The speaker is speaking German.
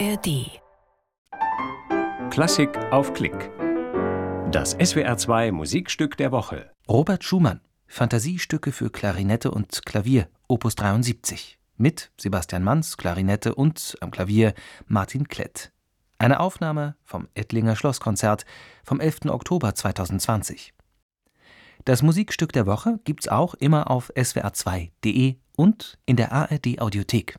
ARD. Klassik auf Klick. Das SWR2 Musikstück der Woche. Robert Schumann. Fantasiestücke für Klarinette und Klavier, Opus 73. Mit Sebastian Manz, Klarinette und am Klavier Martin Klett. Eine Aufnahme vom Ettlinger Schlosskonzert vom 11. Oktober 2020. Das Musikstück der Woche gibt's auch immer auf swr2.de und in der ARD Audiothek.